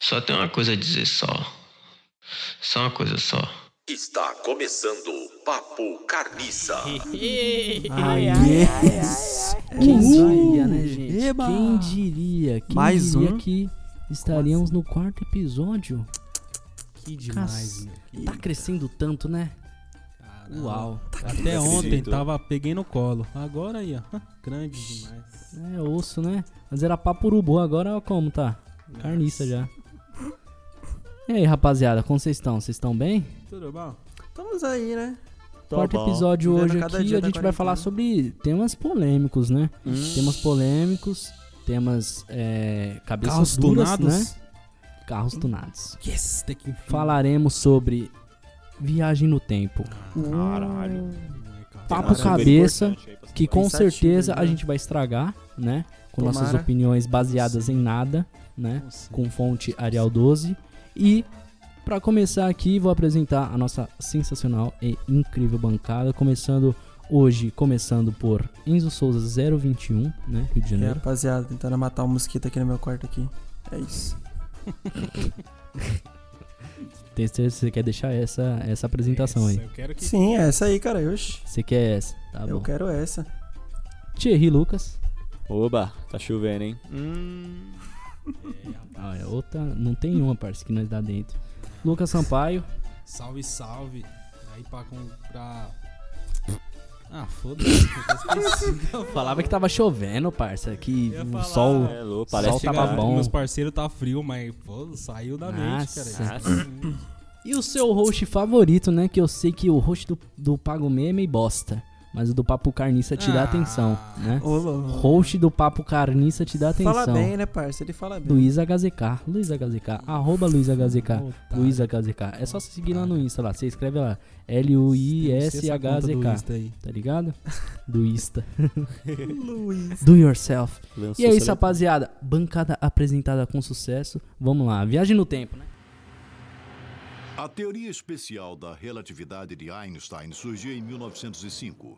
Só tem uma coisa a dizer só. Só uma coisa só. Está começando o Papo Carniça. Ai, Quem Uhul. diria, né, gente? Eba. Quem diria? Quem Mais diria um. que estaríamos no quarto episódio? Que demais, meu. Tá crescendo tanto, né? Caramba. Uau. Até ontem tava, peguei no colo. Agora aí, ó. Grande demais. É osso, né? Mas era papo urubu, agora ó como tá? Carniça já. E aí, rapaziada, como vocês estão? Vocês estão bem? Tudo bom? Estamos aí, né? Quarto episódio Vivendo hoje aqui, a gente vai falar sobre temas polêmicos, né? Hum. Temas polêmicos, temas é, cabeças Carros duras, tunados? né? Carros tunados. Yes, tem que Falaremos sobre viagem no tempo. Caralho. Papo Caramba, cabeça, que com Pensativo, certeza né? a gente vai estragar, né? Com nossas Tomara. opiniões baseadas em nada, né? Com fonte Arial 12. E para começar aqui, vou apresentar a nossa sensacional e incrível bancada, começando hoje, começando por Enzo Souza 021, né, Rio de É, Janeiro. rapaziada, tentando matar um mosquito aqui no meu quarto aqui. É isso. Tem certeza que você quer deixar essa essa apresentação aí? Eu quero que Sim, é essa aí, cara. Oxi. Você quer essa? Tá eu bom. quero essa. Thierry Lucas. Oba, tá chovendo, hein? Ah, é outra, não tem uma, parça, que nós dá dentro. Lucas Sampaio. Salve, salve. Aí pra comprar. Ah, foda-se. Falava que tava chovendo, parça, que o falar, sol É louco, Sol parece tava bom. Meus parceiros tá frio, mas pô, saiu da mente, Nossa. cara. E o seu host favorito, né? Que eu sei que o host do, do Pago Meia é meio bosta. Mas o do Papo Carniça te dá Ah. atenção, né? Ô. Host do Papo Carniça te dá atenção. Fala bem, né, parça? Ele fala bem. Luiz HZK. Luiz HZK. Arroba Luiz HZK. Luiz HZK. É só você seguir lá no Insta lá. Você escreve lá. L-U-I-S-H-Z-K. Tá ligado? Do Insta. Luiz. Do yourself. E é isso, rapaziada. Bancada apresentada com sucesso. Vamos lá. Viagem no tempo, né? A teoria especial da relatividade de Einstein surgiu em 1905.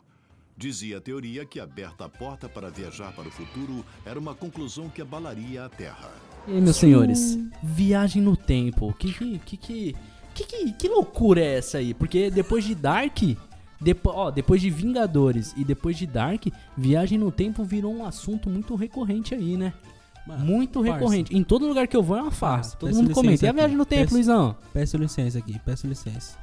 Dizia a teoria que aberta a porta para viajar para o futuro era uma conclusão que abalaria a Terra. E aí, meus senhores, viagem no tempo. Que que que que que, que, loucura é essa aí? Porque depois de Dark, depo, ó, depois de Vingadores e depois de Dark, viagem no tempo virou um assunto muito recorrente aí, né? Mano, muito parça. recorrente. Em todo lugar que eu vou é uma farsa. Ah, Todo peço mundo comenta. E a viagem no tempo, Peço- Luizão? Peço licença aqui, peço licença.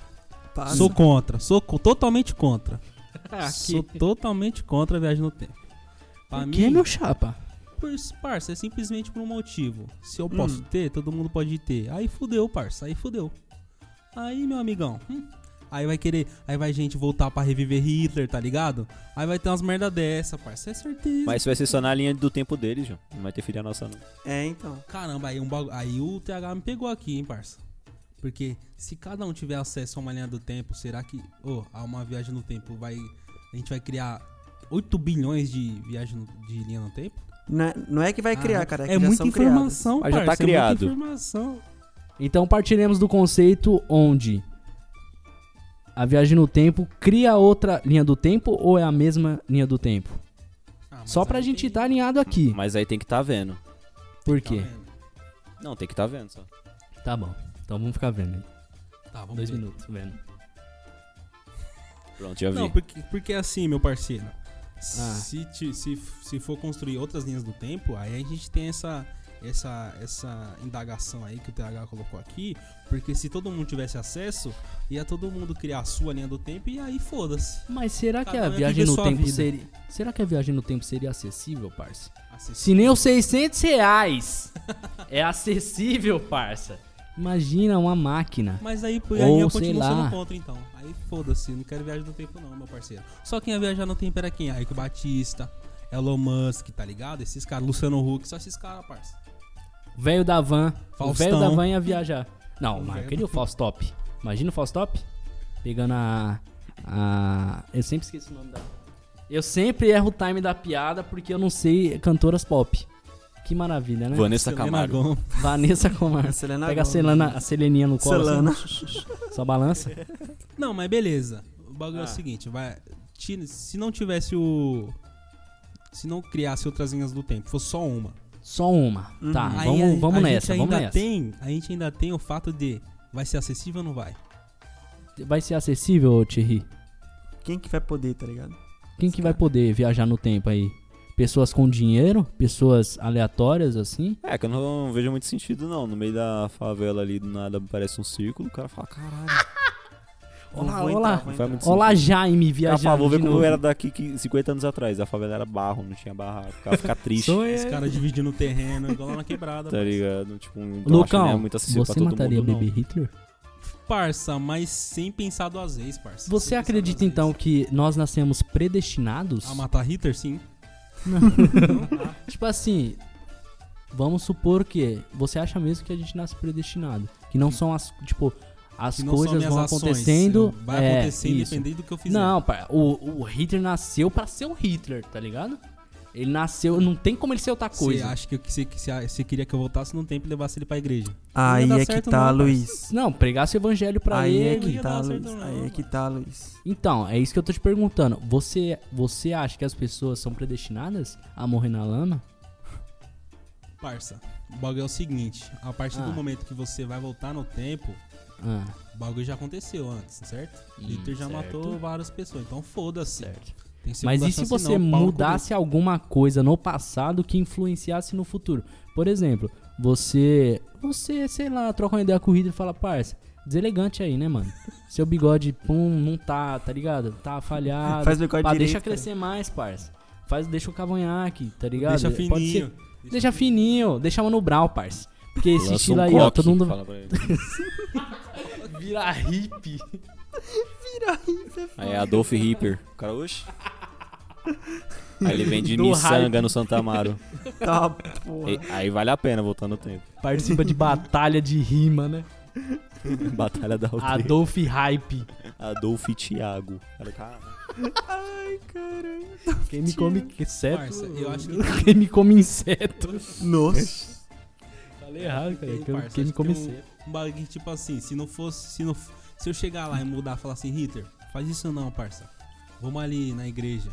Passa. Sou contra, sou co- totalmente contra. Aqui. Sou totalmente contra a viagem no tempo. Pra Por mim, que, meu chapa? por, parça, é simplesmente por um motivo. Se eu Hum. posso ter, todo mundo pode ter. Aí fudeu, parça, aí fudeu. Aí, meu amigão, hum, aí vai querer, aí vai gente voltar pra reviver Hitler, tá ligado? Aí vai ter umas merda dessa, parça, é certeza. Mas isso vai ser só na linha do tempo deles, João. Não vai ter filha nossa, não. É, então. Caramba, aí, um bagu... aí o TH me pegou aqui, hein, parça. Porque se cada um tiver acesso a uma linha do tempo, será que, a uma viagem no tempo vai. A gente vai criar 8 bilhões de viagem no- de linha no tempo? Não é, não é que vai criar, Ah, cara. É, é muita informação, Mas já tá parça, é criado. muita informação. Então partiremos do conceito onde a viagem no tempo cria outra linha do tempo ou é a mesma linha do tempo? Ah, Só pra gente tem- estar alinhado aqui. Mas aí tem que tá vendo. Por tá quê? vendo? Não, tem que tá vendo só. Tá bom. Então vamos ficar vendo aí. Tá, vamos Dois ver. minutos vendo. Pronto, já vi. Não, porque, porque assim, meu parceiro. Ah. Se, ti- se, se for construir outras linhas do tempo, aí a gente tem essa, essa, essa indagação aí que o TH colocou aqui. Porque se todo mundo tivesse acesso, ia todo mundo criar a sua linha do tempo e aí foda-se. Mas será que a ia viagem no tempo vida. seria. Será que a viagem no tempo seria acessível, parça? Acessível. Se nem os 600 reais é acessível, parça. Imagina uma máquina. Mas aí, Ou, aí eu sei continuo lá. sendo contra, então. Aí foda-se, não quero viagem no tempo não, meu parceiro. Só quem ia viajar no tempo era quem? Aiko Batista, Elon Musk, tá ligado? Esses caras, Luciano Huck, só esses caras, parça. O velho da van. O Faustão. velho da van ia viajar. Não, O mas eu queria o Faustop. Imagina o Faustop pegando a. a. Eu sempre esqueço o nome da. Eu sempre erro o time da piada porque eu não sei cantoras pop. Que maravilha, né? Vanessa Selena Camargo. Vanessa Comar. Selena Pega a, Gomez. Selena, a Seleninha no colo. Selena. assim, só balança. Não, mas beleza. O bagulho é Ah. o seguinte, vai. Se não tivesse o. Se não criasse outras linhas do tempo, fosse só uma. Só uma. Uhum. Tá, Aí vamos, a- vamos a nessa, gente vamos ainda nessa. Tem, a gente ainda tem o fato de vai ser acessível ou não vai? Vai ser acessível, Thierry? Quem que vai poder, tá ligado? Quem que vai poder viajar no tempo aí? Pessoas com dinheiro? Pessoas aleatórias, assim? É, que eu não vejo muito sentido, não. No meio da favela ali, do nada parece um círculo, o cara fala, caralho. Olá, Vou olá. entrar, Olá, sentido. Jaime viajando fala, vou ver de como novo. era daqui que 50 anos atrás. A favela era barro, não tinha barraco. O cara fica triste, Sou Os caras dividindo o terreno, igual lá na quebrada. tá ligado? Tipo, um Lucão, é muito acessível pra você todo mataria mundo, não. Baby Hitler? Parça, mas sem pensar duas vezes, parça. Você acredita então vezes. que nós nascemos predestinados? A matar Hitler, sim. Tipo assim, vamos supor que você acha mesmo que a gente nasce predestinado, que não são as, tipo, as coisas vão ações, acontecendo, Vai é, acontecer isso. independente do que eu fizer. Não, o, o Hitler nasceu pra ser o Hitler, tá ligado? Ele nasceu, não tem como ele ser outra Você coisa. acha que você, que você- você queria que eu voltasse no tempo e levasse ele pra igreja? Aí é que tá, não, Luiz. Não, pregasse o evangelho pra Aí é ele. que ia tá, Luiz. não, Aí é que tá, Luiz. Então, é isso que eu tô te perguntando. Você, você acha que as pessoas são predestinadas a morrer na lama? Parça, o bagulho é o seguinte: a partir Ah. do momento que você vai voltar no tempo, Ah, o bagulho já aconteceu antes, certo? Hum, Hitler já certo. matou várias pessoas, então foda-se. certo. Mas e se você não, mudasse alguma coisa no passado que influenciasse no futuro? Por exemplo, você, você, sei lá, troca uma ideia com o Hitler e fala, parça, deselegante aí, né, mano? Seu bigode, pum, não tá, tá ligado? Tá falhado. Faz bigode Pá, direito, deixa cara. crescer mais, parça. Faz, deixa o cavanhaque, tá ligado? Deixa Pode fininho. ser- deixa fininho, deixa Mano Brown, parça. Porque esse Lança estilo um aí, ó, todo mundo fala Aí é Adolf Hitler. O cara, oxe. Aí ele vende Do miçanga no Santa Amaro. Tá, porra. E- Aí vale a pena voltar no tempo. Participa de batalha de rima, né? Batalha da aldeia. Adolf Hype. Adolf Thiago. Cara, cara. Ai, caralho. Quem me come inseto. Parça, eu acho que Quem me come inseto. Nossa. Falei errado, cara. tem, Quem, parça, quem me come que um- inseto. Um bagulho que, tipo assim, se não fosse. Se, não, se eu chegar lá e mudar e falar assim, Hitler, faz isso não, parça. Vamos ali na igreja.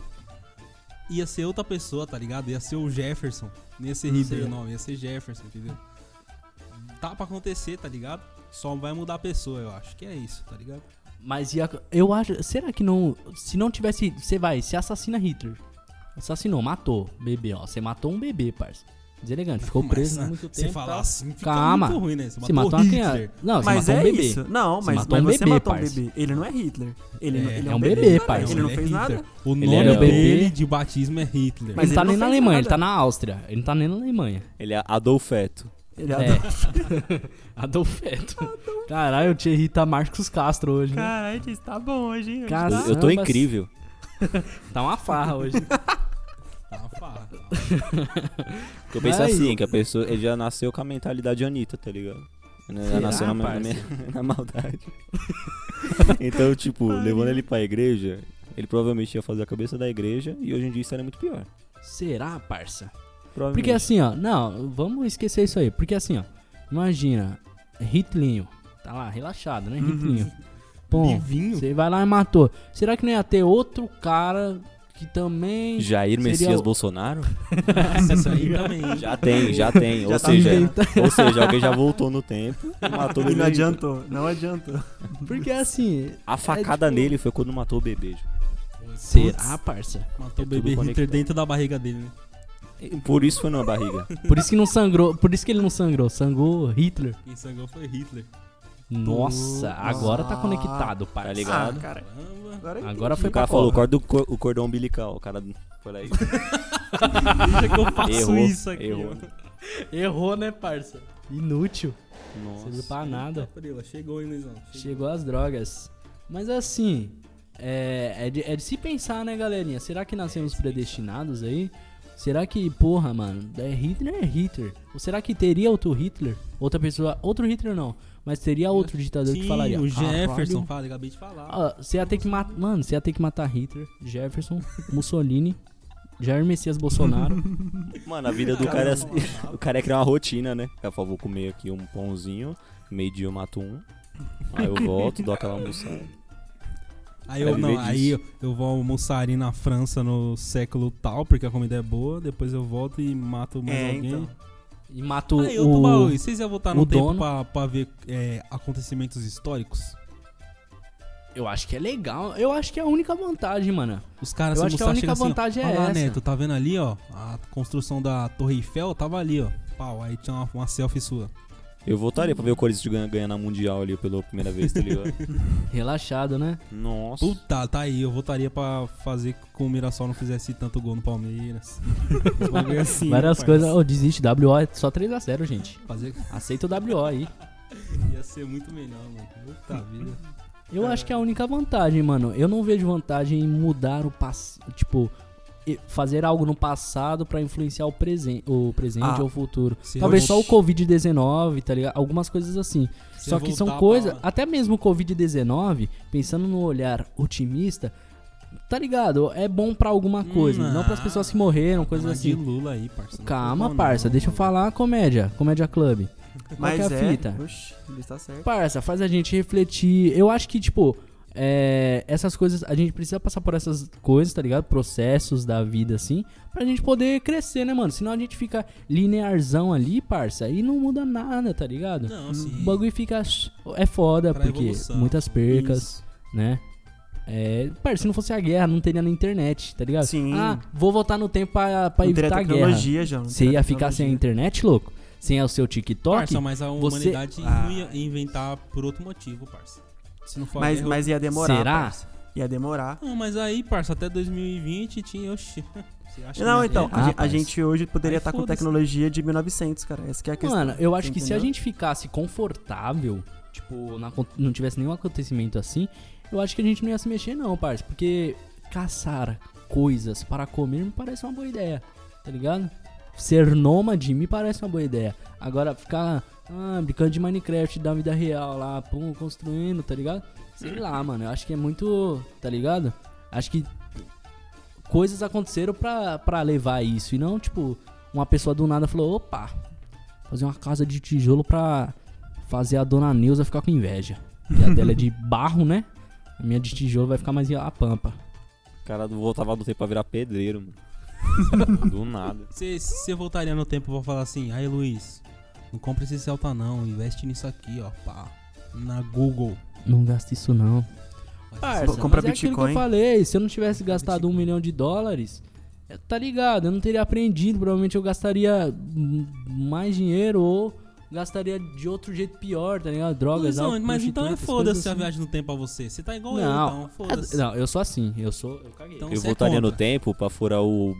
Ia ser outra pessoa, tá ligado? Ia ser o Jefferson. Não ia ser Hitler Sei. o nome, ia ser Jefferson, entendeu? Tá pra acontecer, tá ligado? Só vai mudar a pessoa, eu acho. Que é isso, tá ligado? Mas ia, eu acho. Será que não. Se não tivesse. Você vai, se assassina Hitler. Assassinou, matou. Bebê, ó. Você matou um bebê, parça. Deselegante. Ficou Mas, preso ah, muito tempo. Você falar tal. assim, fica Calma. muito ruim, né? Você Você matou, matou uma Hitler. criança. Não, você Mas matou é um bebê. isso. Não, mas, matou mas um você bebê, matou um bebê. Ele não é Hitler. Ele, não- É, ele é um bebê, parça. Ele não fez Hitler. nada. O Ele nome bebê. dele de batismo é Hitler. Mas ele tá ele nem não na Alemanha, nada. ele tá na Áustria. Ele não tá nem na Alemanha. Ele é Adolfeto. Ele é. É. Adolfeto. Caralho, o Thierry tá Marcos Castro hoje, né? Caralho, tá bom hoje, hein? Eu, tô incrível. Tá uma farra hoje. Porque eu penso assim, que a pessoa ele já nasceu com a mentalidade Anitta, tá ligado? Será, nasceu na, na, minha- na maldade. então, tipo, levando ele pra igreja, ele provavelmente ia fazer a cabeça da igreja e hoje em dia isso era muito pior. Será, parça? Porque assim, ó, não, vamos esquecer isso aí. Porque assim, ó, imagina, Hitlinho, tá lá, relaxado, né? Hitlinho. Pô, Livinho? você vai lá e matou. Será que não ia ter outro cara que também. Jair Seria Messias Bolsonaro? Isso aí também. Já tem, já tem. Já ou, tá seja, inventando. ou seja, alguém já voltou no tempo e matou o E bebê. não adiantou, não adiantou. Porque assim. A facada É, tipo- nele foi quando matou o bebê. Será, parça? Matou É o bebê conectado. dentro da barriga dele, né? Por isso foi numa barriga. Por isso que não sangrou. Por isso que ele não sangrou. Sangrou Hitler. Quem sangrou foi Hitler. Nossa, agora tá conectado, parça. Tá ligado? Ah, cara. Caramba. Agora, eu Agora foi O cara pra falou, o, cor- o cordão umbilical. O cara foi lá e... Deixa que eu faço Errou, isso aqui. errou. Errou, né, parça? Inútil. Nossa. Serviu pra nada. Chegou, hein, Luizão? Chegou as drogas. Mas assim, é, é, de, é de se pensar, né, galerinha? Será que nascemos predestinados aí? Será que, porra, mano, é Hitler é Hitler? Ou será que teria outro Hitler? Outra pessoa. Outro Hitler não, mas teria outro ditador Sim, que falaria. o Jefferson. "Caralho, Fala, acabei de falar. ó, você ia ter que matar. Mano, você ia ter que matar Hitler, Jefferson, Mussolini, Jair Messias Bolsonaro. Mano, a vida do cara é assim. O cara é criar uma rotina, né? Eu falo, vou comer aqui um pãozinho, meio dia eu mato um. Aí eu volto, dou aquela almoçada. Aí eu, não, aí eu, eu vou almoçar ali na França no século tal, porque a comida é boa. Depois eu volto e mato mais É, alguém. então. E mato Aí, o. Tubaú, vocês iam voltar no tempo dono. pra, pra ver é, acontecimentos históricos? Eu acho que é legal. Eu acho que é a única vantagem, mano. Os caras Eu acho que a única chegando assim, vantagem ó, é lá, essa. Neto, tá vendo ali, ó? A construção da Torre Eiffel tava ali, ó. Pau, aí tinha uma, uma selfie sua. Eu voltaria pra ver o Corinthians ganhar, ganhar na Mundial ali pela primeira vez, tá ligado? Relaxado, né? Nossa. Puta, tá aí. Eu votaria pra fazer com o Mirassol não fizesse tanto gol no Palmeiras. Bagulho assim, Várias coisas. Ô, desiste. WO é só 3x0, gente. Fazer... Aceita o WO aí. Ia ser muito melhor, mano. Puta vida. Eu acho que é a única vantagem, mano. Eu não vejo vantagem em mudar o passado. Tipo, fazer algo no passado pra influenciar o, presen o presente Ah, ou o futuro. Talvez eu- só o Covid-19, tá ligado? Algumas coisas assim. Se Só eu que são coisas. pra- Até mesmo o Covid-19, pensando no olhar otimista. Tá ligado? É bom pra alguma coisa. Não, pras pessoas que morreram, coisas Mas de assim. Lula aí, parça. Não Calma, bom, parça. não, Deixa eu mano. falar comédia. Comédia Club. Qual Mas que é a é, fita? Oxi, ele está certo. Parça, faz a gente refletir. Eu acho que, tipo, é, essas coisas, a gente precisa passar por essas coisas, tá ligado? Processos da vida, assim, pra gente poder crescer, né, mano? Senão a gente fica linearzão ali, parça, e não muda nada, tá ligado? Não, sim. O bagulho fica. É foda, Pra porque evolução. muitas percas, Isso. né? É, parça, se não fosse a guerra, não teria na internet, tá ligado? Sim. Ah, vou voltar no tempo pra, pra Não evitar a guerra. João. não Você ia ficar sem a internet, louco? Sem o seu TikTok? Parça, mas a você- humanidade Ah. não ia inventar por outro motivo, parça. Se não for Mas, guerra, mas ia demorar. Será? parça. Ia demorar. Não, mas aí, parça, até 2020 tinha. Oxi. Você acha Não, que- então, Ah, a, a gente hoje poderia estar com foda-se. tecnologia de 1900, cara. Essa que é a questão. Mano, eu acho que se a entendeu? gente ficasse confortável, tipo, na não tivesse nenhum acontecimento assim, eu acho que a gente não ia se mexer não, parça. Porque caçar coisas para comer me parece uma boa ideia, tá ligado? Ser nômade me parece uma boa ideia. Agora, ficar ah, brincando de Minecraft da vida real lá, pum, construindo, tá ligado? Sei lá, mano, eu acho que é muito, tá ligado? Acho que coisas aconteceram pra, pra levar isso. E não, tipo, uma pessoa do nada falou, opa, fazer uma casa de tijolo pra fazer a dona Neuza ficar com inveja. E a dela é de barro, né? A minha de tijolo vai ficar mais a pampa. O cara voltava do tempo pra virar pedreiro, mano. Do nada. Você, você voltaria no tempo pra falar assim, aí Luiz, não compra esse Celta não, investe nisso aqui, ó, pá. Na Google. Não gasta isso não. Parça, Vou comprar mas é aquilo que Bitcoin. eu falei, se eu não tivesse gastado um milhão de dólares, é, tá ligado, eu não teria aprendido, provavelmente eu gastaria mais dinheiro ou gastaria de outro jeito pior, tá ligado? Drogas, Luizão, álcool, mas então é foda-se coisas a assim. viagem no tempo pra você. Você tá igual Não, eu, então, foda-se. não, eu sou assim, eu sou, eu caguei. Então Eu é voltaria no contra. tempo pra furar o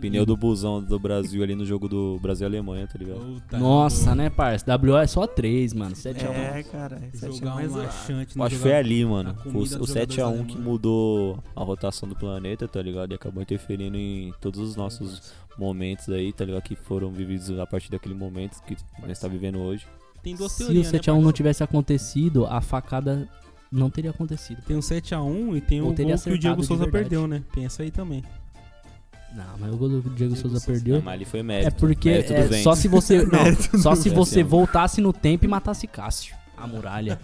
pneu do busão do Brasil ali no jogo do Brasil e Alemanha, tá ligado? Puta, Nossa, eu né, parça? WO é só 3, mano. 7 a 1. É, cara. vou Esse é Jogar mais um zoado. laxante acho que foi ali, mano. a O, o 7x1 que mudou a rotação do planeta, tá ligado? E acabou interferindo em todos os nossos momentos aí, tá ligado? Que foram vividos a partir daquele momento que nós tá vivendo hoje. Tem duas Se o teorias, né, 7x1 não parça? tivesse acontecido, a facada não teria acontecido. Tem o 7x1 e tem Ou o teria gol que o Diego Souza verdade. perdeu, né? Tem essa aí também. Não, mas o gol do Diego Souza perdeu. Ah, mas ali foi mérito. É porque mérito é, só se você. Não, só se você voltasse no tempo e matasse Cássio. A muralha.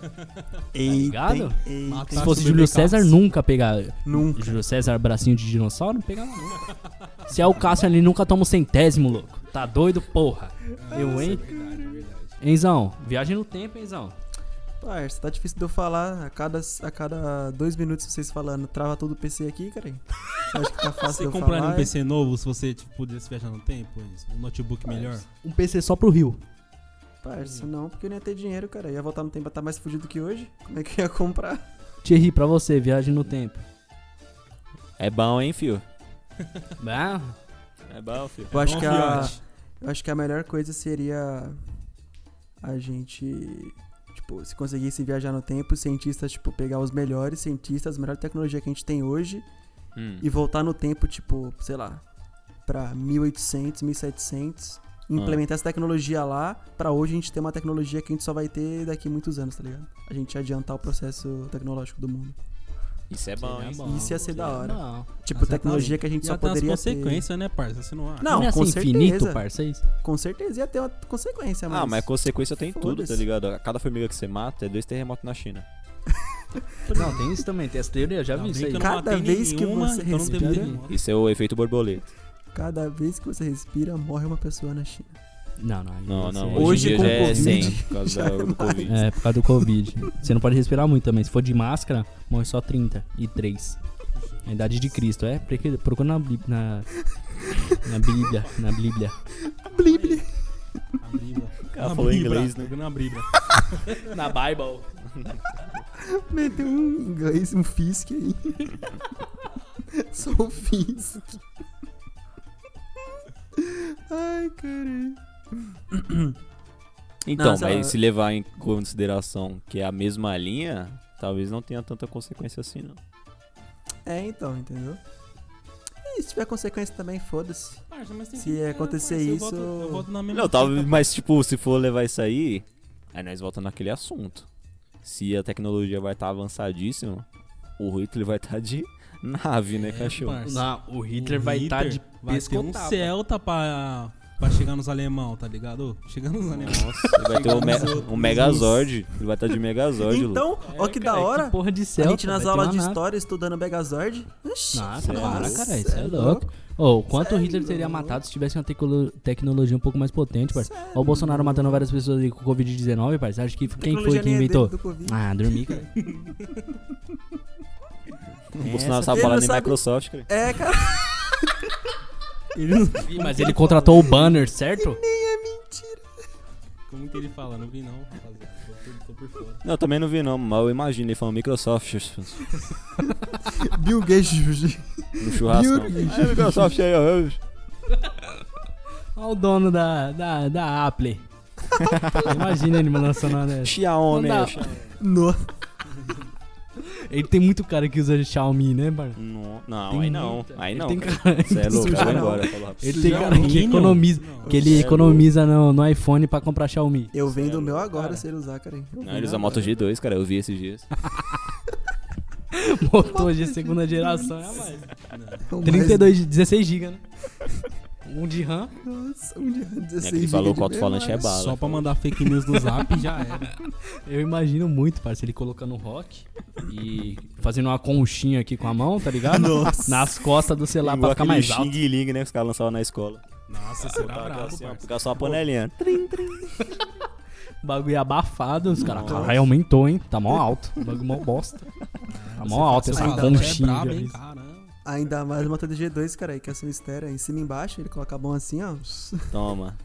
Eita, ligado? hein? Eita, Se fosse Júlio César, Cássio. nunca pegava. Nunca. Júlio César, bracinho de dinossauro, não pegava nunca. Se é o Cássio, ele nunca toma o centésimo, louco. Tá doido, porra. Eu, hein? Enzão, viagem no tempo, Enzão. Parça, tá difícil de eu falar. A cada, a cada dois minutos vocês falando, trava todo o PC aqui, cara. Você acha que tá fácil Você de eu compraria falar? um PC novo se você tipo, pudesse viajar no tempo? Um notebook melhor? Um PC só pro Rio. Parça, não, porque eu não ia ter dinheiro, cara. Eu ia voltar no tempo pra estar mais fudido que hoje. Como é que eu ia comprar? Thierry, pra você, viagem no tempo. É bom, hein, fio? Ah, É bom, fio. Eu acho Bom que a, eu acho que a melhor coisa seria a gente, tipo, se conseguisse viajar no tempo, os cientistas, tipo, pegar os melhores cientistas, a melhor tecnologia que a gente tem hoje Hum. e voltar no tempo, tipo, sei lá, pra 1800, 1700, e implementar essa tecnologia lá, pra hoje a gente ter uma tecnologia que a gente só vai ter daqui a muitos anos, tá ligado? A gente adiantar o processo tecnológico do mundo. Isso é bom, hein? bom, Isso ia ser da hora. bom. Tipo, Ah, já tecnologia tá- que a gente Já só poderia ter. consequências, né, parça? Você não acha? Não, Não é com assim, certeza. infinito, parça, é isso? Com certeza ia ter uma consequência, mas... Ah, mas consequência tem tudo, tá ligado? A cada formiga que você mata é dois terremotos na China. Não, tem isso também, tem essa teoria, já vi Ainda isso bem aí. que não Cada vez que nenhuma, você então não respira-. Isso é o efeito borboleta. Cada vez que você respira, morre uma pessoa na China. Não, não. Não, não. aí- Hoje Hoje, em com é Covid, 100 por causa da- é do Covid. É, por causa do Covid. Você não pode respirar muito também. Se for de máscara, morre só 30 e 3. A idade de Cristo, é? Procura na, na, na Bíblia. Na Bíblia. Bíblia. A Bíblia. cara Na falou Bíblia, inglês, né? Na Bíblia. Na Bible. Meteu um inglês, um Fisk aí. Só o Fisk. Ai, caralho. Então, Não, mas se levar em consideração que é a mesma linha, talvez não tenha tanta consequência assim, não. É, então, entendeu? E se tiver consequência também, foda-se. Se acontecer eu isso- eu voto na mesma Não, talvez, fita. mas tipo, se for levar isso aí, aí nós voltamos naquele assunto. Se a tecnologia vai estar avançadíssima, o Hitler vai estar de nave, né, É, cachorro? parça. Não, o Hitler O vai estar Hitler de Vai ter um. Celta pra, pra chegar nos alemão, tá ligado? Chegando nos alemão. Nossa, ele vai ter um, me- um Megazord. Ele vai estar de Megazord, Lu. Então, ó que da Cara, hora. porra de A Celta, gente nas vai aulas de nave. história estudando Megazord. Ixi, Nossa, Cê é para, cara, isso é é louco. Ô, quanto Cê o é Hitler teria matado se tivesse uma tecno- tecnologia um pouco mais potente, parceiro? Olha o Bolsonaro matando várias pessoas aí com Covid-19, parceiro. Acho que quem foi que é inventou? Ah, dormi, cara. O Bolsonaro tá falando em sabe- Microsoft, cara. É, cara. Ele não... Ih, Mas ele contratou o banner, certo? Como que ele fala? Não vi não, rapaziada. Tô, tô- tô por fora. Não, eu também não vi não, mas eu imagino ele falando Microsoft Bill Gates. no churrasco. Bill- É, Microsoft aí, ó. Olha o dono da, da, da Apple. Imagina ele lançando uma dessa. Xiaomi. Não dá. aí, Xiaomi. No. Ele tem muito cara que usa Xiaomi, né, parceiro? Não, não, Tem aí não. muita- Aí ele não. tem cara. Você é louco, que eu vou não. embora. Ele tem cara que economiza, Não. que ele é economiza no, no iPhone pra comprar Xiaomi. Eu vendo o meu louco, agora cara. se ele usar, cara. Eu Não, ele usa. Moto G2, cara. Eu vi esses dias. Motor de segunda geração é a mais. É o mais- 32, 16 GB, né? Um de RAM. Nossa, um dia 16 É que ele falou que o de alto-falante é bala. Só pra mandar fake news no zap já era. Eu imagino muito, parceiro, ele colocando rock e fazendo uma conchinha aqui com a mão, tá ligado? Nossa. Nas costas do celular Igual pra ficar mais alto. Xing Ling, né? Que os caras lançavam na escola. Nossa, será Colocar brabo, assim. Ficar só a panelinha. O bagulho abafado, os caras, caralho, aumentou, hein? Tá mó alto. O bagulho mó bosta. Tá mó alto essa fala, conchinha. é brabo, Ainda mais o motor G2, cara, aí que é ação estéreo, em cima e embaixo, ele coloca a mão assim, ó. Toma.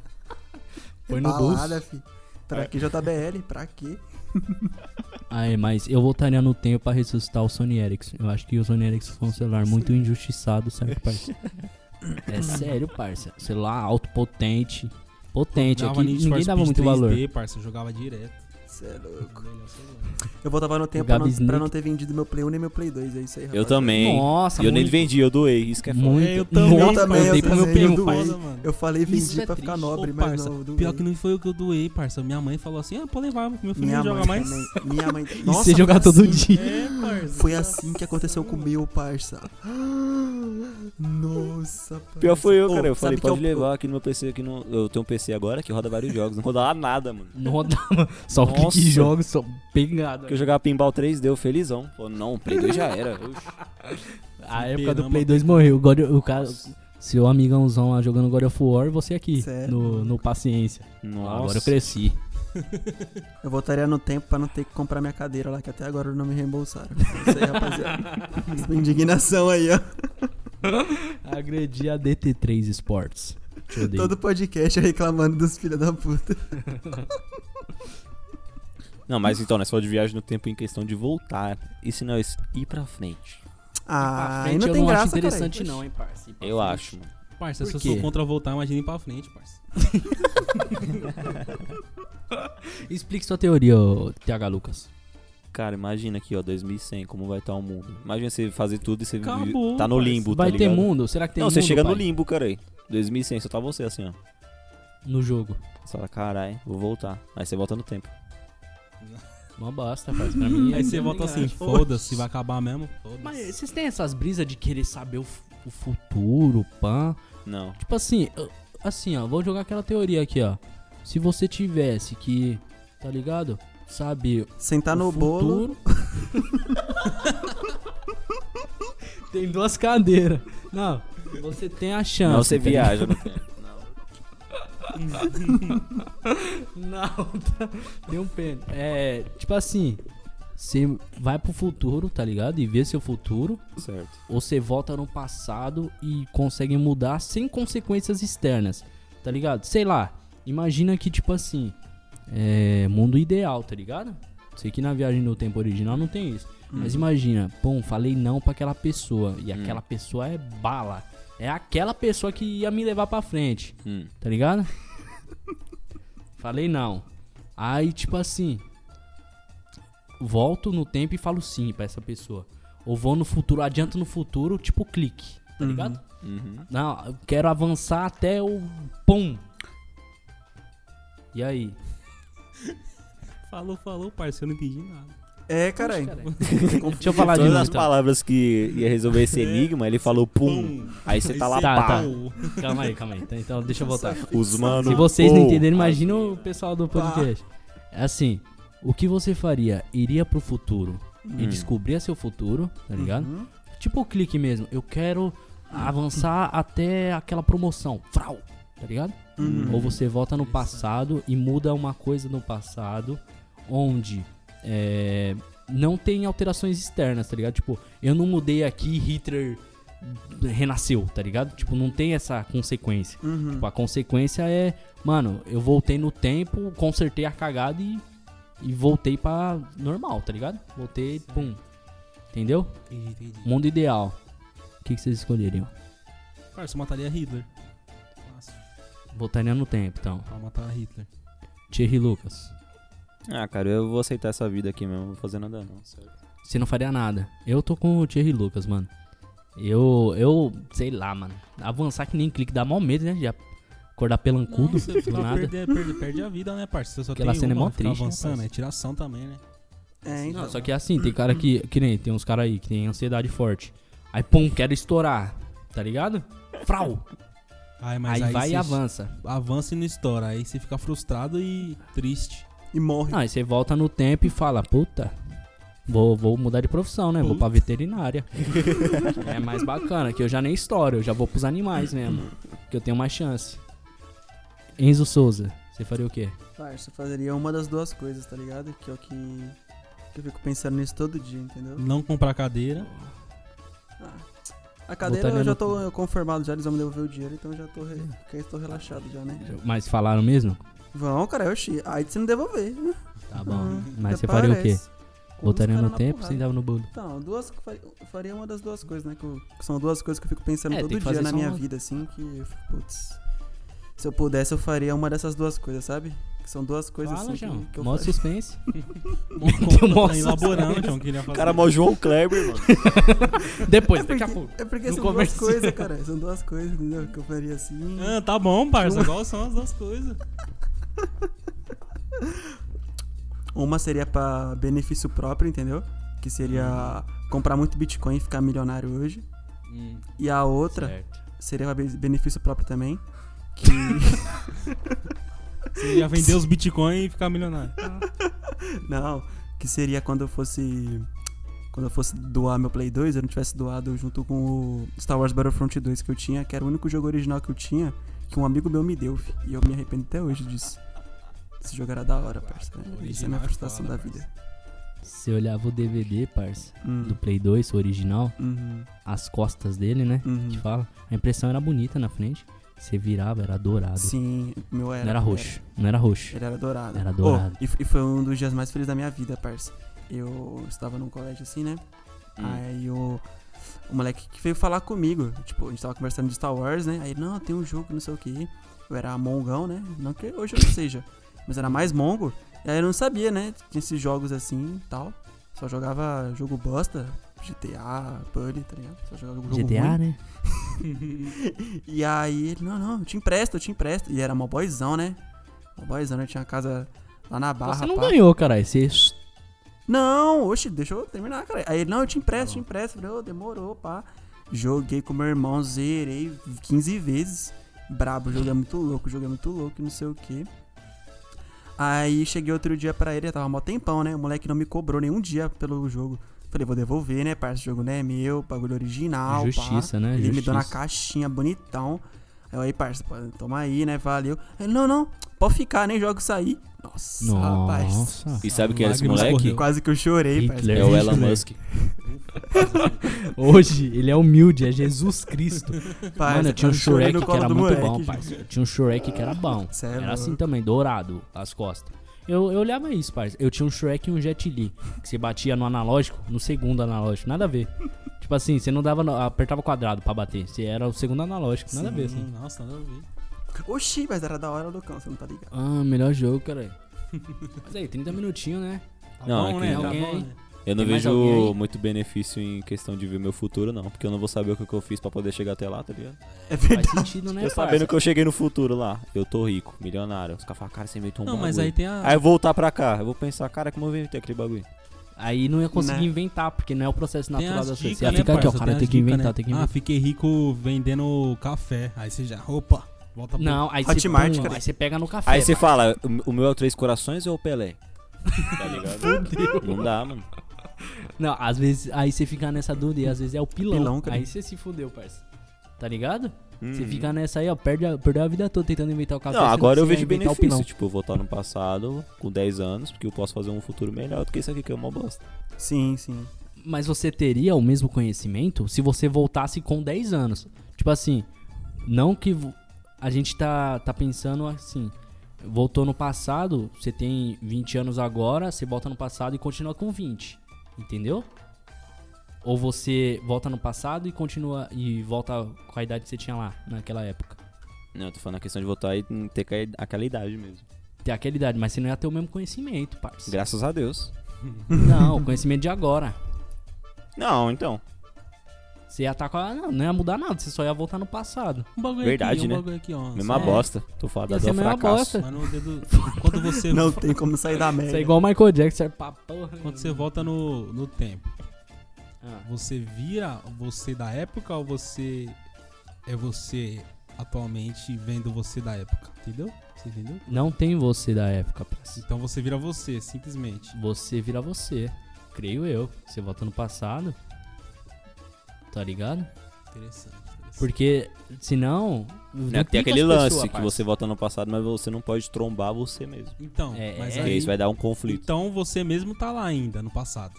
Põe no balada, bolso. fi. Pra que JBL? Pra quê? Aí, mas eu voltaria no tempo pra ressuscitar o Sony Ericsson. Eu acho que o Sony Ericsson foi um celular muito injustiçado, certo, parceiro? É sério, parceiro. Celular alto, potente. Potente. Aqui ninguém dava muito valor. 3D, parça, eu jogava direto. Cê é louco. Eu voltava no tempo pra não, pra não ter vendido meu Play 1 nem meu Play 2, é isso aí, Eu rapaziada. também. Nossa, E eu nem muito. vendi, eu doei. Isso que é foda. Muito. É, eu também, Eu também, eu dei eu pro meu primo, eu parça. doei. mano. Eu falei Isso vendi é pra ficar triste. nobre, Ô, mas parça, não. doei. pior que não foi o que eu doei, parça. Minha mãe falou assim: ah, pode levar, meu filho Minha não joga mais. também. Minha mãe. E Nossa, você jogar foi todo assim. dia. É, parça. Foi assim que aconteceu com o meu, parça. Nossa, parça. Pior foi eu, cara. Eu falei, que é pode o- levar aqui no meu PC. Aqui no... Eu tenho um PC agora que roda vários jogos. Não rodava nada, mano. Não rodava. Só Nossa. clique e jogo, só pegado. Porque eu jogava pinball 3, deu felizão. Pô, não, o Play 2 já era. A época do Play 2 morreu. God- o cara, seu amigãozão lá jogando God of War, você aqui. Sério? No, no Paciência. Nossa. Agora eu cresci. Eu voltaria no tempo pra não ter que comprar minha cadeira lá, que até agora não me reembolsaram. Isso aí, rapaziada. Essa indignação aí, ó. Agredi a DT3 Sports. Todo podcast reclamando dos filhos da puta. Não, mas então, nós falamos de viagem no tempo em questão de voltar. E se nós ir pra frente? Ah, frente não eu tem não graça, acho interessante cara. não, hein, parça. Eu frente. acho, mano. Parça, se eu sou contra voltar, imagina ir pra frente, parça. Explique sua teoria, ô, TH Lucas. Cara, imagina aqui, ó, 2100, como vai estar o mundo. Imagina você fazer tudo e você vive- Acabou, tá no limbo, Vai tá ter ligado? mundo? Será que tem Não, mundo, você chega no pai? limbo, cara aí. 2100, só tá você assim, ó. No jogo. Você fala, carai, vou voltar. Aí você volta no tempo. Uma bosta, parça. Pra mim é Aí você volta assim, foda-se, vai acabar mesmo. Foda-se. Mas vocês têm essas brisas de querer saber o, fu- o futuro, pã? Não. Tipo assim, eu- assim, ó, vou jogar aquela teoria aqui, ó. Se você tivesse que tá ligado? Sabe Sentar o no bolo. futuro. tem duas cadeiras. Não, você tem a chance. Não, você tá ligado? viaja no tempo. Não, tá- deu um pena. É, tipo assim, você vai pro futuro, tá ligado? E vê seu futuro. Certo. Ou você volta no passado e consegue mudar sem consequências externas, tá ligado? Sei lá, imagina que, tipo assim, é mundo ideal, tá ligado? Sei que na viagem no tempo original não tem isso. Mas imagina, pum, falei não pra aquela pessoa. E aquela pessoa é bala. É aquela pessoa que ia me levar pra frente, Hum. tá ligado? falei não. Aí, tipo assim, volto no tempo e falo sim pra essa pessoa. Ou vou no futuro, adianto no futuro, tipo clique, tá ligado? Uhum. Não, eu quero avançar até o pum. E aí? Falou, falou, parceiro, eu não entendi nada. É, caralho. Deixa eu falar de Todas novo. as então. palavras que ia resolver esse enigma, ele falou pum. Aí você tá lá, Tá, pá. tá. Calma aí, calma aí. Então, Então, deixa eu voltar. Os mano. Se vocês não pô. entenderem, imagina o pessoal do podcast. É assim, o que você faria? Iria pro futuro e Hum. descobrir seu futuro, tá ligado? Uhum. Tipo o clique mesmo. Eu quero avançar até aquela promoção. Frau, tá ligado? Uhum. Ou você volta no passado e muda uma coisa no passado onde é, não tem alterações externas, tá ligado? Tipo, eu não mudei aqui e Hitler renasceu, tá ligado? Tipo, não tem essa consequência. Uhum. Tipo, a consequência é, mano, eu voltei no tempo, consertei a cagada e, e voltei pra normal, tá ligado? Voltei, pum. Entendeu? Entendi, entendi. Mundo ideal. O que, que vocês escolheriam? Parça, eu mataria Hitler. Fácil. Voltaria no tempo, então. Pra matar Hitler. Thierry Lucas. Ah, cara, eu vou aceitar essa vida aqui mesmo, não vou fazer nada não, certo? Você não faria nada. Eu tô com o Thierry Lucas, mano. Eu, eu, sei lá, mano. Avançar que nem clique dá mó medo, né? De acordar pelancudo Você do nada. perde, perde, perde a vida, né? Você só Aquela tem cena é uma, mó ficar triste, né, avançando, parça? é tiração também, né? É, então. Não, só que é assim, tem cara que, que nem, tem uns caras aí que tem ansiedade forte. Aí, pum, quero estourar, tá ligado? Frau! Ai, mas Aí, vai e avança. Avança e não estoura. Aí você fica frustrado e triste. E morre. Não, aí você volta no tempo e fala, puta, vou, vou mudar de profissão, né? Vou pra veterinária. é mais bacana, que eu já nem estouro, eu já vou pros animais mesmo. Que eu tenho mais chance. Enzo Souza, você faria o quê? Parça, eu fazeria uma das duas coisas, tá ligado? Que é o que, que eu fico pensando nisso todo dia, entendeu? Não comprar cadeira. A cadeira Botaria eu já no- tô conformado já, eles vão me devolver o dinheiro, então eu já tô, re... eu relaxado já, né? Mas falaram mesmo? Vão, cara, eu chi. Aí você não devolver. né? Tá bom. Hum, Mas você faria o quê? parece. Voltaria no tempo, porrada. sentava no bolo. Então, duas, que eu faria- uma das duas coisas, né? Que, eu- que são duas coisas que eu fico pensando É, tem todo que dia fazer na só minha uma. vida, assim, que eu fico, putz. Se eu pudesse, eu faria uma dessas duas coisas, sabe? Que são duas coisas Fala, assim João. que, que eu Mó faria. suspense. Mó tá elaborando, João, que ele ia fazer. Cara, mó João Kleber, mano. Depois, É daqui a porque, pouco. é porque No são duas comercial. coisas, cara. São duas coisas, entendeu? Que eu faria assim. Ah, tá bom, parça. Qual são as duas coisas? Uma seria pra benefício próprio, entendeu? Que seria comprar muito Bitcoin e ficar milionário hoje. E a outra Certo. seria pra be- benefício próprio também. Que. Você ia vender os bitcoins e ficar milionário. Não, que seria quando eu fosse. Quando eu fosse doar meu Play 2, eu não tivesse doado junto com o Star Wars Battlefront 2 que eu tinha, que era o único jogo original que eu tinha, que um amigo meu me deu, e eu me arrependo até hoje disso. Esse jogo era da hora, parça. né? Isso é a minha frustração da vida. Você olhava o DVD, parça, Hum, do Play 2, o original, uhum, as costas dele, né? uhum. Que fala. A impressão era bonita na frente. Você virava, era dourado. Sim, o meu era. não era roxo. Não era roxo. Ele era dourado. Era Oh, dourado. e, f- e foi um dos dias mais felizes da minha vida, parça. Eu estava num colégio assim, né? Hum. Aí o, o moleque que veio falar comigo, tipo, a gente tava conversando de Star Wars, né? Aí ele, não, tem um jogo, não sei o que. Eu era mongão, né? Não que hoje eu não seja, mas era mais mongo. E aí eu não sabia, né? Tinha esses jogos assim e tal. Só jogava jogo bosta, GTA, Bully, tá ligado? Só jogava jogo GTA, ruim. né? E aí ele, não, não, eu te empresto, eu te empresto. E era mó boyzão, né? Mó boyzão, né? Tinha uma casa lá na Barra, Você não pá. ganhou, caralho. Você. Não, oxe, deixa eu terminar, cara. Aí ele, não, eu te empresto, te empresto. Eu Falei, ô, demorou, pá. Joguei com meu irmão, zerei 15 vezes. Brabo, o jogo é muito louco, o jogo é muito louco, e não sei o que. Aí cheguei outro dia pra ele, tava mó tempão, né? O moleque não me cobrou nenhum dia pelo jogo. Falei, vou devolver, né, parça? O jogo não é meu, bagulho original. Justiça, pá. né? Ele me deu na Justiça. caixinha, bonitão. Aí, eu, aí, parça, toma aí, né? Valeu. Ele, não, não, pode ficar, nem jogo isso aí. Nossa, rapaz. Nossa. E sabe quem é esse moleque? correu. Quase que eu chorei, parça. Hitler. É o. Elon Musk. Hoje ele é humilde, é Jesus Cristo. Parça, Mano, eu tinha um eu chorei Shrek que era muito moleque, bom, parça. Eu tinha um Shrek que era bom. Cê é era louco. assim também, dourado, as costas. Eu, eu olhava isso, parça. Eu tinha um Shrek e um Jet Li. Que você batia no analógico, no segundo analógico. Nada a ver. Tipo assim, você não dava, apertava quadrado pra bater. Você era o segundo analógico. Nada a ver, assim. Nossa, nada a ver. Oxi, mas era da hora, Lucão, você não tá ligado. Ah, melhor jogo, cara. Mas aí, 30 minutinhos, né? Tá Não, bom, é que né? Tá alguém bom, né? Eu não Tem vejo muito benefício em questão de ver meu futuro, não. Porque eu não vou saber o que eu fiz pra poder chegar até lá, tá ligado? É Faz verdade. sentido, né, eu parça? sabendo que eu cheguei no futuro lá. Eu tô rico, milionário. Os caras falam, cara, você inventou um Não, bagulho. mas aí tem a. Aí eu voltar pra cá, eu vou pensar, cara, como eu inventei aquele bagulho? Aí não ia conseguir Né? inventar, porque não é o processo natural coisas. dicas, Você ia né, ficar aqui, ó, cara, Tem tem que inventar, né? tem que Ah, inventar. fiquei rico vendendo café. Aí você já, opa, volta pro... Não, aí você, pum, cara. aí você pega no café. Aí você fala, o- o meu é o Três Corações ou o Pelé? Tá ligado? não dá, mano. Não, às vezes aí você fica nessa dúvida e às vezes é o pilão. Pilão, cara. aí você se fudeu, parça. Tá ligado? Você Uhum. fica nessa aí, ó, perde a, perdeu a vida toda tentando inventar o café. Não, você agora eu você vejo benefício. pilão. Tipo, eu vou estar no passado com 10 anos, porque eu posso fazer um futuro melhor do que isso aqui, que é uma bosta. Sim, sim. Mas você teria o mesmo conhecimento se você voltasse com 10 anos. Tipo assim, não que a gente tá, tá pensando assim. Voltou no passado, você tem 20 anos agora, você volta no passado e continua com 20. Entendeu? Ou você volta no passado e continua e volta com a idade que você tinha lá, naquela época. Não, eu tô falando a questão de voltar e ter aquela idade mesmo. Tem aquela idade, mas você não ia ter o mesmo conhecimento, parça. Graças a Deus. Não, o conhecimento de agora. Não, então. Você ia estar com a... Não, não ia mudar nada, você só ia voltar no passado. Um bagulho Verdade, aqui, um né? bagulho aqui, ó. Mesma Só- bosta. Tô falando Ia do ser a mesma fracasso. bosta. Mas no dedo... Quando você... Não tem como sair da merda. Isso é igual o Michael Jackson, serve pra porra. Quando você volta no, no tempo, Ah. você vira você da época ou você é você atualmente vendo você da época? Entendeu? Você entendeu? Não tem você da época, parça. Então você vira você, simplesmente. Você vira você. Creio eu. Você volta no passado. Tá ligado? Interessante. interessante. Porque, senão. Não é tem aquele lance que você volta no passado, mas você não pode trombar você mesmo. Então, É, mas é, Porque aí... isso vai dar um conflito. Então você mesmo tá lá ainda, no passado.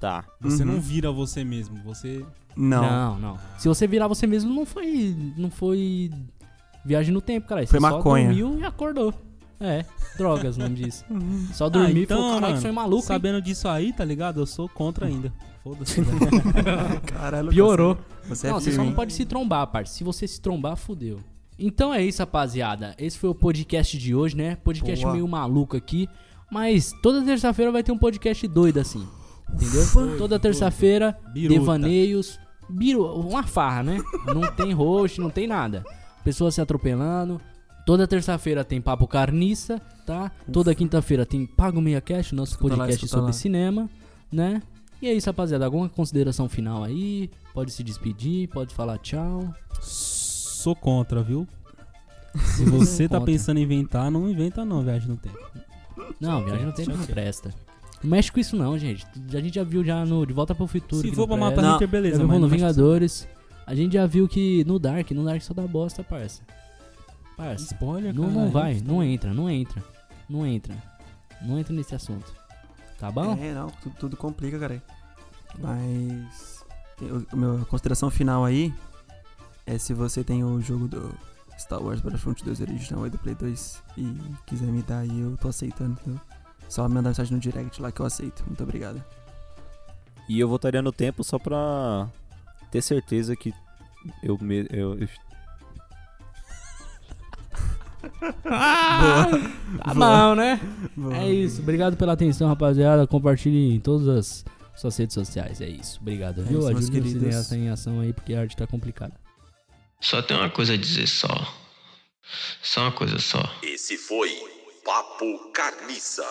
Tá. Você Uhum. não vira você mesmo, você... Não. Não, não. Se você virar você mesmo, não foi. Não foi. Viagem no tempo, cara. Foi você maconha. só dormiu e acordou. É, drogas, o nome disso. Só dormir e falou, caralho, que foi maluco. hein?" então, Sabendo disso aí, tá ligado? Eu sou contra ainda. Foda-se. Caralho, Piorou. Você, não, é você só não pode se trombar, parça. Se você se trombar, fudeu. Então é isso, rapaziada. Esse foi o podcast de hoje, né? Podcast Boa. meio maluco aqui. Mas toda terça-feira vai ter um podcast doido assim. Entendeu? Toda terça-feira, devaneios. Biru, uma farra, né? Não tem host, não tem nada. Pessoas se atropelando. Toda terça-feira tem Papo Carniça, tá? Toda quinta-feira tem Pago Meia Cash, nosso Escuta lá, podcast escuta sobre lá. cinema, né? E é isso, rapaziada. Alguma consideração final aí? Pode se despedir, pode falar tchau. Sou contra, viu? Se você tá Contra. pensando em inventar, não inventa não, viagem no tempo. Não, viagem no tempo não presta. Não mexe com isso não, gente. A gente já viu já no De Volta pro Futuro. Se for não pra matar Hitler, beleza. Já mas no Vingadores. A gente já viu que no Dark, no Dark só dá bosta, parça. Parça. Spoiler, Não, cara. não vai, não entra, não entra. Não entra. Não entra nesse assunto. Tá bom? É, não, tudo, tudo complica, cara. Mas. a minha consideração final aí é se você tem o jogo do Star Wars Battlefront 2 original aí do Play 2 e quiser me dar aí, eu tô aceitando, entendeu? Só mandar mensagem no direct lá que eu aceito. Muito obrigado. E eu voltaria no tempo só pra ter certeza que eu me. Eu, eu- Tá bom, né? Boa. É isso. Obrigado pela atenção, rapaziada. Compartilhe em todas as suas redes sociais. É isso. Obrigado, viu? isso, meus Ajude o queridos. cineasta em ação aí, porque a arte tá complicada. Só tem uma coisa a dizer só. Só uma coisa só. Esse foi Papo Carniça.